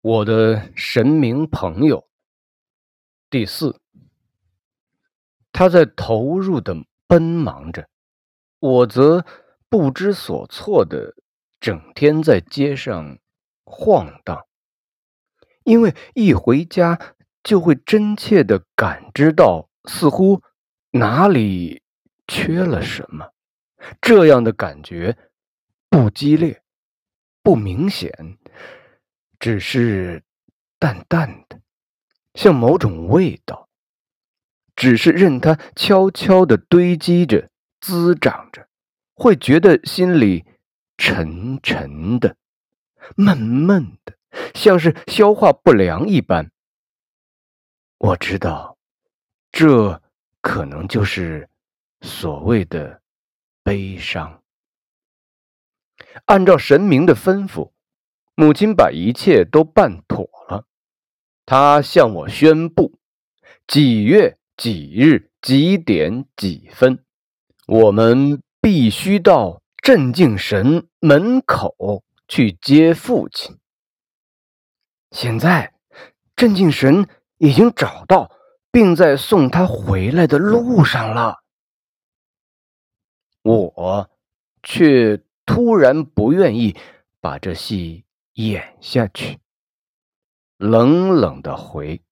我的神明朋友。第四，他在投入的奔忙着，我则不知所措的整天在街上晃荡。因为一回家就会真切的感知到，似乎哪里缺了什么。这样的感觉不激烈，不明显。只是淡淡的，像某种味道，只是任它悄悄的堆积着、滋长着，会觉得心里沉沉的、闷闷的，像是消化不良一般。我知道，这可能就是所谓的悲伤。按照神明的吩咐。母亲把一切都办妥了，她向我宣布：几月几日几点几分，我们必须到镇静神门口去接父亲。现在，镇静神已经找到，并在送他回来的路上了。我却突然不愿意把这戏。演下去，冷冷的回：“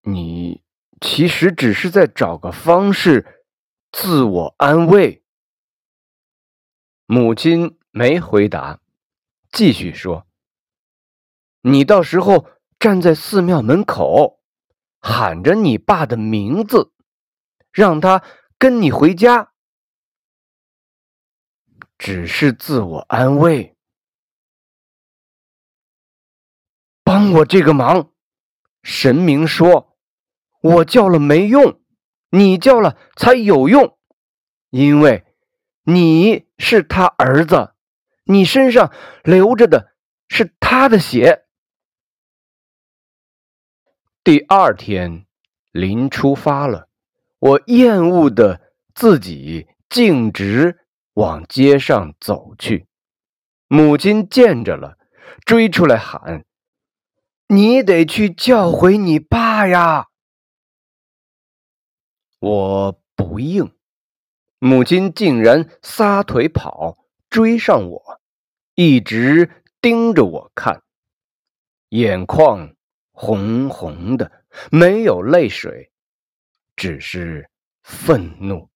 你其实只是在找个方式自我安慰。”母亲没回答，继续说：“你到时候站在寺庙门口，喊着你爸的名字，让他跟你回家，只是自我安慰。”帮我这个忙，神明说：“我叫了没用，你叫了才有用，因为你是他儿子，你身上流着的是他的血。”第二天，临出发了，我厌恶的自己径直往街上走去。母亲见着了，追出来喊。你得去叫回你爸呀！我不应，母亲竟然撒腿跑，追上我，一直盯着我看，眼眶红红的，没有泪水，只是愤怒。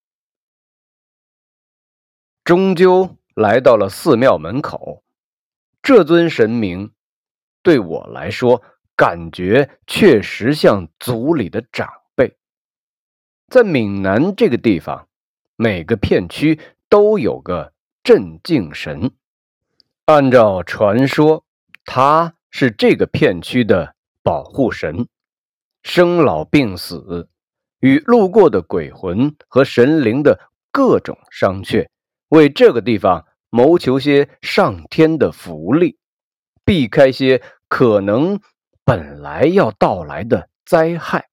终究来到了寺庙门口，这尊神明。对我来说，感觉确实像族里的长辈。在闽南这个地方，每个片区都有个镇静神。按照传说，他是这个片区的保护神，生老病死与路过的鬼魂和神灵的各种商榷，为这个地方谋求些上天的福利。避开些可能本来要到来的灾害，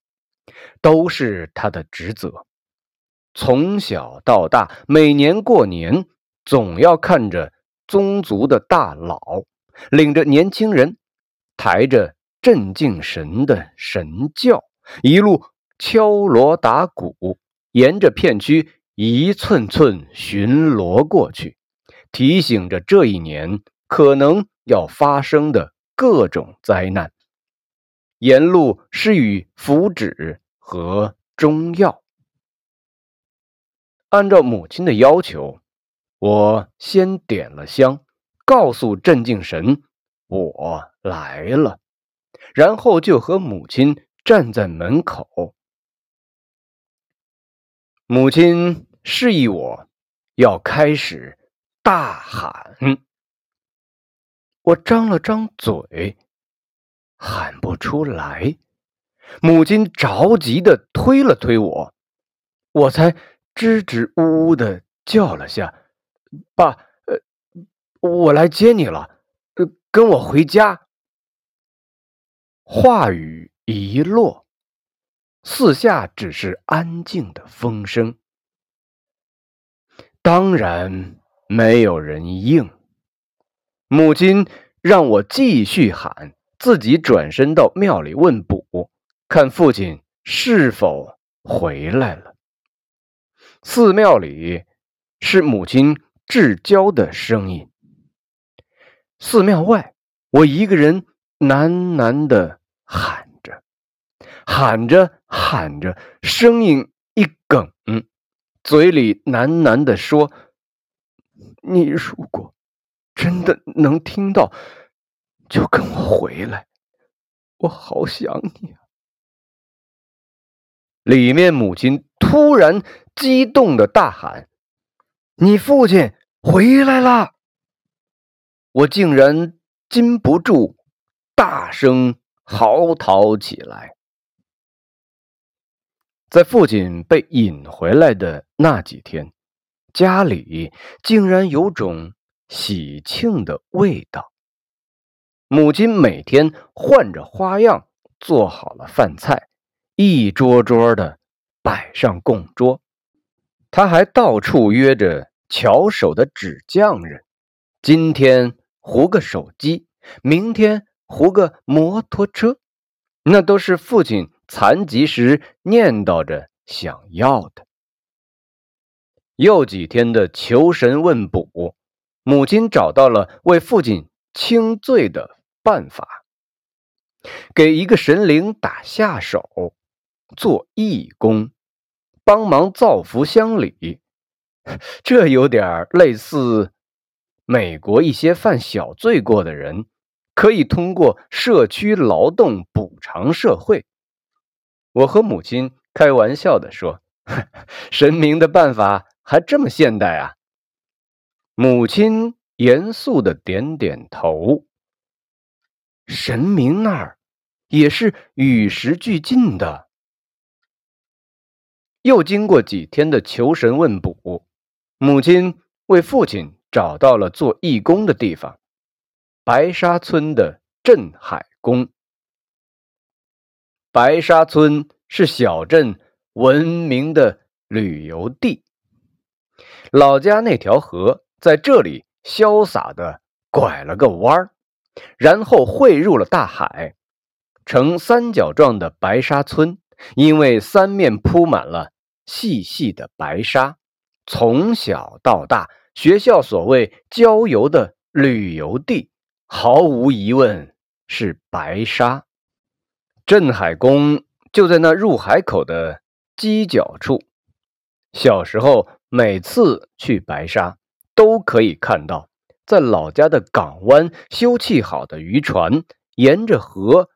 都是他的职责。从小到大，每年过年总要看着宗族的大佬领着年轻人，抬着镇静神的神轿，一路敲锣打鼓，沿着片区一寸寸巡逻过去，提醒着这一年可能。要发生的各种灾难，沿路施予符纸和中药。按照母亲的要求，我先点了香，告诉镇静神我来了，然后就和母亲站在门口。母亲示意我要开始大喊。我张了张嘴，喊不出来。母亲着急的推了推我，我才支支吾吾的叫了下：“爸，呃，我来接你了，呃，跟我回家。”话语一落，四下只是安静的风声，当然没有人应。母亲让我继续喊，自己转身到庙里问卜，看父亲是否回来了。寺庙里是母亲至交的声音。寺庙外，我一个人喃喃的喊着，喊着喊着，声音一哽，嘴里喃喃的说：“你如果真的能听到，就跟我回来，我好想你啊！”里面母亲突然激动的大喊：“你父亲回来了！”我竟然禁不住，大声嚎啕起来。在父亲被引回来的那几天，家里竟然有种喜庆的味道。母亲每天换着花样做好了饭菜，一桌桌的摆上供桌。他还到处约着巧手的纸匠人，今天。糊个手机，明天糊个摩托车，那都是父亲残疾时念叨着想要的。又几天的求神问卜，母亲找到了为父亲清罪的办法，给一个神灵打下手，做义工，帮忙造福乡里，这有点类似。美国一些犯小罪过的人，可以通过社区劳动补偿社会。我和母亲开玩笑的说：“ 神明的办法还这么现代啊！”母亲严肃的点点头。神明那儿也是与时俱进的。又经过几天的求神问卜，母亲为父亲。找到了做义工的地方，白沙村的镇海宫。白沙村是小镇闻名的旅游地，老家那条河在这里潇洒的拐了个弯儿，然后汇入了大海，呈三角状的白沙村，因为三面铺满了细细的白沙，从小到大。学校所谓郊游的旅游地，毫无疑问是白沙。镇海宫就在那入海口的犄角处。小时候每次去白沙，都可以看到在老家的港湾修葺好的渔船，沿着河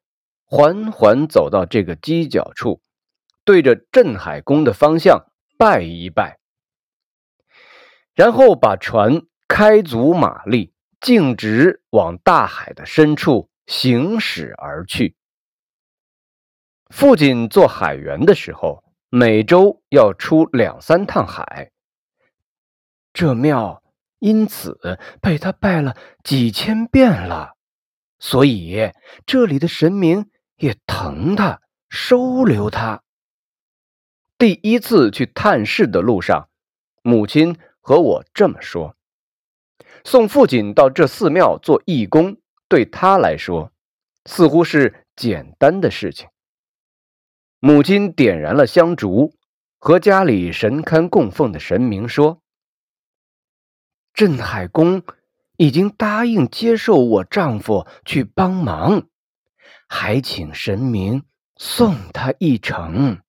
缓缓走到这个犄角处，对着镇海宫的方向拜一拜。然后把船开足马力，径直往大海的深处行驶而去。父亲做海员的时候，每周要出两三趟海。这庙因此被他拜了几千遍了，所以这里的神明也疼他，收留他。第一次去探视的路上，母亲。和我这么说，送父亲到这寺庙做义工，对他来说似乎是简单的事情。母亲点燃了香烛，和家里神龛供奉的神明说：“镇海公已经答应接受我丈夫去帮忙，还请神明送他一程。”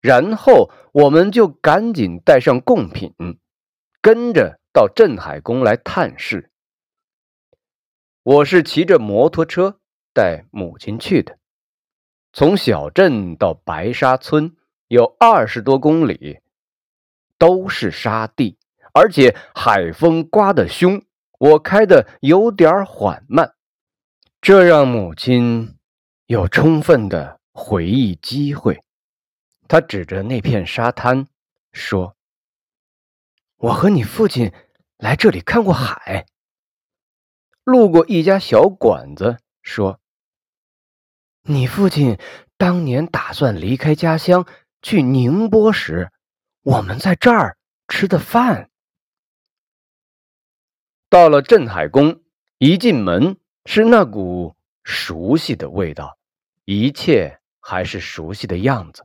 然后我们就赶紧带上贡品，跟着到镇海宫来探视。我是骑着摩托车带母亲去的，从小镇到白沙村有二十多公里，都是沙地，而且海风刮得凶，我开的有点缓慢，这让母亲有充分的回忆机会。他指着那片沙滩说：“我和你父亲来这里看过海。路过一家小馆子，说：你父亲当年打算离开家乡去宁波时，我们在这儿吃的饭。到了镇海宫，一进门是那股熟悉的味道，一切还是熟悉的样子。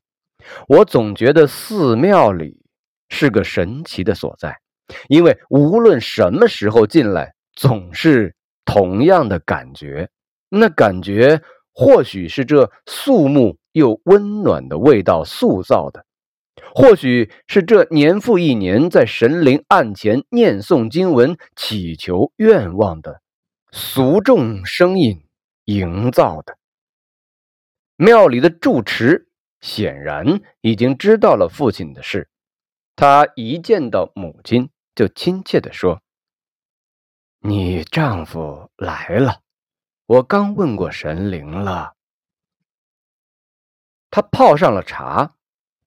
我总觉得寺庙里是个神奇的所在，因为无论什么时候进来，总是同样的感觉。那感觉或许是这肃穆又温暖的味道塑造的，或许是这年复一年在神灵案前念诵经文、祈求愿望的俗众声音营造的。庙里的住持。显然已经知道了父亲的事，他一见到母亲就亲切地说：“你丈夫来了，我刚问过神灵了。”他泡上了茶，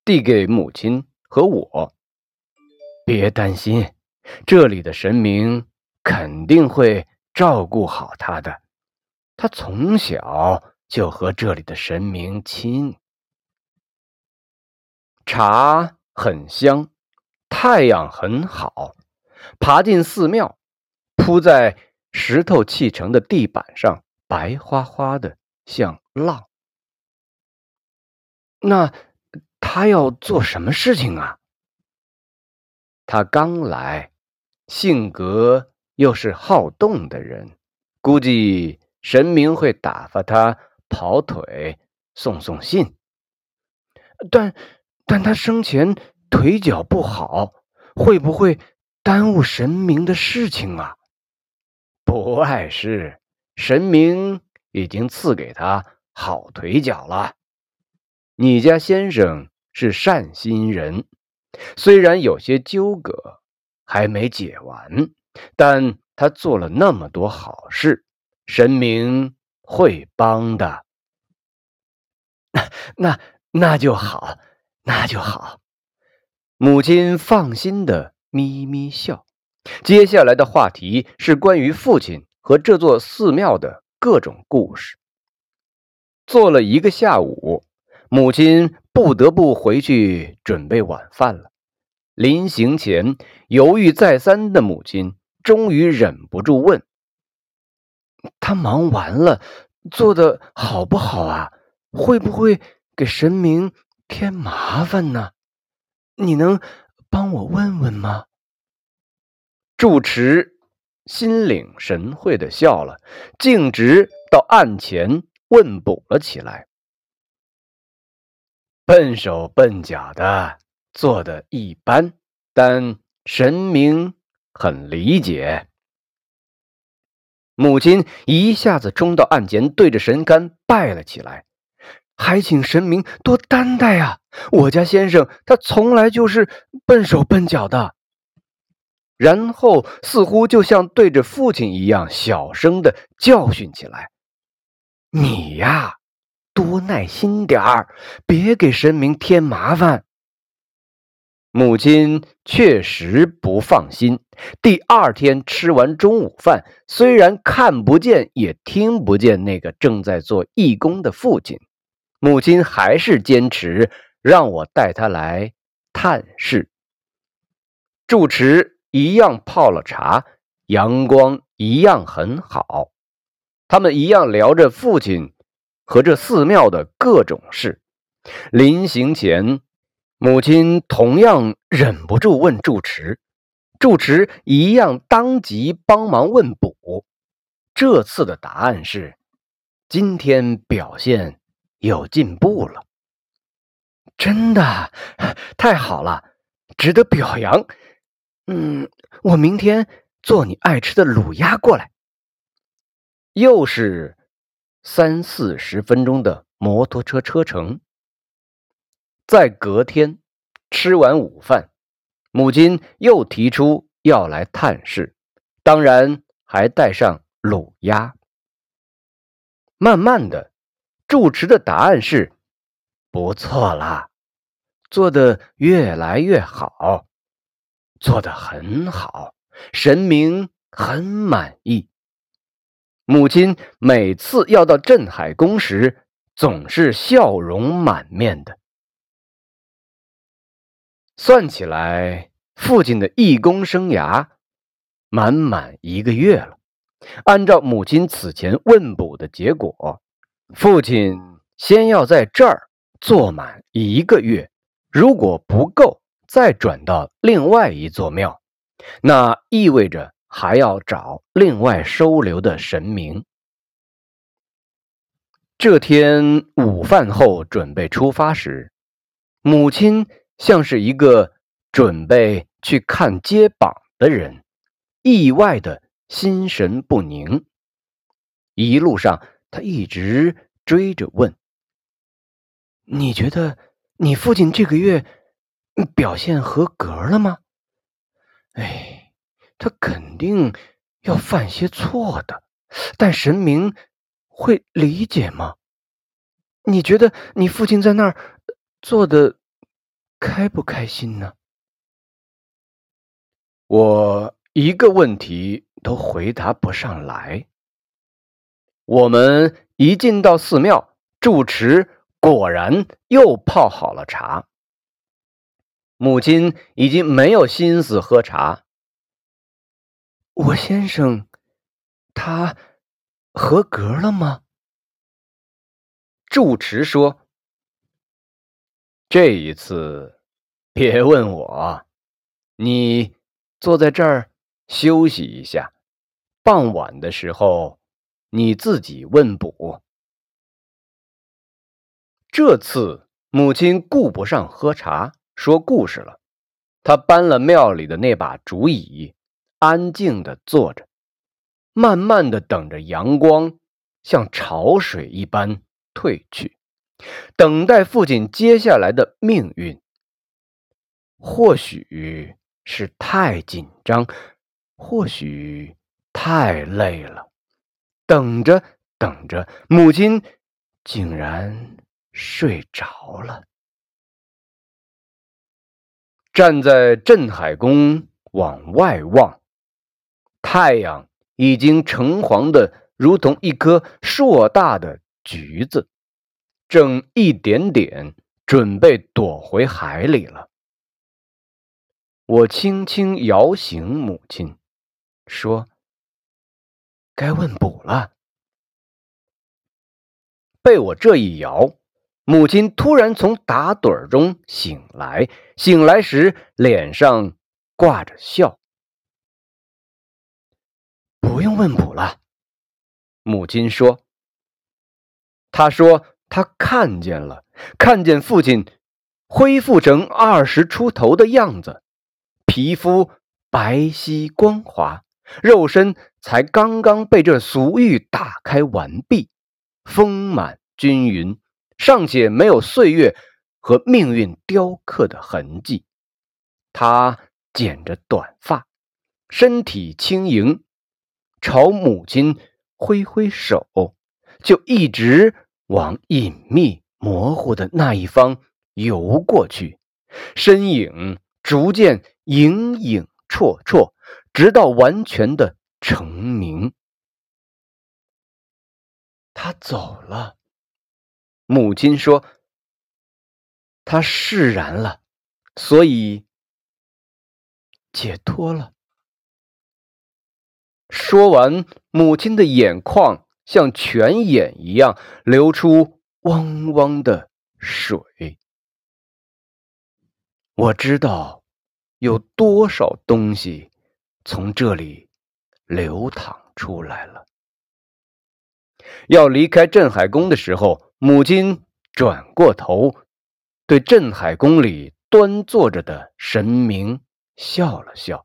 递给母亲和我：“别担心，这里的神明肯定会照顾好他的。他从小就和这里的神明亲。”茶很香，太阳很好。爬进寺庙，铺在石头砌成的地板上，白花花的，像浪。那他要做什么事情啊？他刚来，性格又是好动的人，估计神明会打发他跑腿，送送信。但。但他生前腿脚不好，会不会耽误神明的事情啊？不碍事，神明已经赐给他好腿脚了。你家先生是善心人，虽然有些纠葛还没解完，但他做了那么多好事，神明会帮的。那那就好。那就好，母亲放心的咪咪笑。接下来的话题是关于父亲和这座寺庙的各种故事。坐了一个下午，母亲不得不回去准备晚饭了。临行前，犹豫再三的母亲终于忍不住问：“他忙完了，做的好不好啊？会不会给神明？”添麻烦呢？你能帮我问问吗？住持心领神会的笑了，径直到案前问卜了起来。笨手笨脚的，做的一般，但神明很理解。母亲一下子冲到案前，对着神龛拜了起来。还请神明多担待啊！我家先生他从来就是笨手笨脚的。然后似乎就像对着父亲一样，小声的教训起来：“你呀，多耐心点儿，别给神明添麻烦。”母亲确实不放心。第二天吃完中午饭，虽然看不见也听不见那个正在做义工的父亲。母亲还是坚持让我带他来探视。住持一样泡了茶，阳光一样很好，他们一样聊着父亲和这寺庙的各种事。临行前，母亲同样忍不住问住持，住持一样当即帮忙问卜。这次的答案是：今天表现。有进步了，真的太好了，值得表扬。嗯，我明天做你爱吃的卤鸭过来。又是三四十分钟的摩托车车程。在隔天吃完午饭，母亲又提出要来探视，当然还带上卤鸭。慢慢的。住持的答案是：不错啦，做的越来越好，做的很好，神明很满意。母亲每次要到镇海宫时，总是笑容满面的。算起来，父亲的义工生涯满满一个月了。按照母亲此前问卜的结果，父亲先要在这儿坐满一个月，如果不够，再转到另外一座庙。那意味着还要找另外收留的神明。这天午饭后准备出发时，母亲像是一个准备去看街榜的人，意外的心神不宁。一路上，他一直追着问：“你觉得你父亲这个月表现合格了吗？”哎，他肯定要犯些错的，但神明。会理解吗？你觉得你父亲在那儿做的开不开心呢？我一个问题都回答不上来。我们一进到寺庙，住持果然又泡好了茶。母亲已经没有心思喝茶。我先生，他。合格了吗？住持说：“这一次别问我，你坐在这儿休息一下。傍晚的时候你自己问卜。”这次母亲顾不上喝茶说故事了，她搬了庙里的那把竹椅，安静的坐着。慢慢的等着阳光像潮水一般退去，等待父亲接下来的命运。或许是太紧张，或许太累了，等着等着，母亲竟然睡着了。站在镇海宫往外望，太阳。已经橙黄的，如同一颗硕大的橘子，正一点点准备躲回海里了。我轻轻摇醒母亲，说：“该问卜了。”被我这一摇，母亲突然从打盹中醒来，醒来时脸上挂着笑。问卜了，母亲说。他说他看见了，看见父亲恢复成二十出头的样子，皮肤白皙光滑，肉身才刚刚被这俗欲打开完毕，丰满均匀，尚且没有岁月和命运雕刻的痕迹。他剪着短发，身体轻盈。朝母亲挥挥手，就一直往隐秘模糊的那一方游过去，身影逐渐影影绰绰，直到完全的成名。他走了，母亲说：“他释然了，所以解脱了。”说完，母亲的眼眶像泉眼一样流出汪汪的水。我知道有多少东西从这里流淌出来了。要离开镇海宫的时候，母亲转过头，对镇海宫里端坐着的神明笑了笑。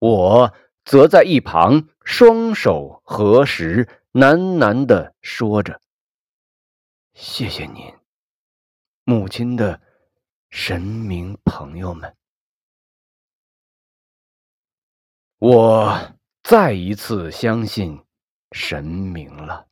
我。则在一旁双手合十，喃喃的说着：“谢谢您，母亲的神明朋友们。”我再一次相信神明了。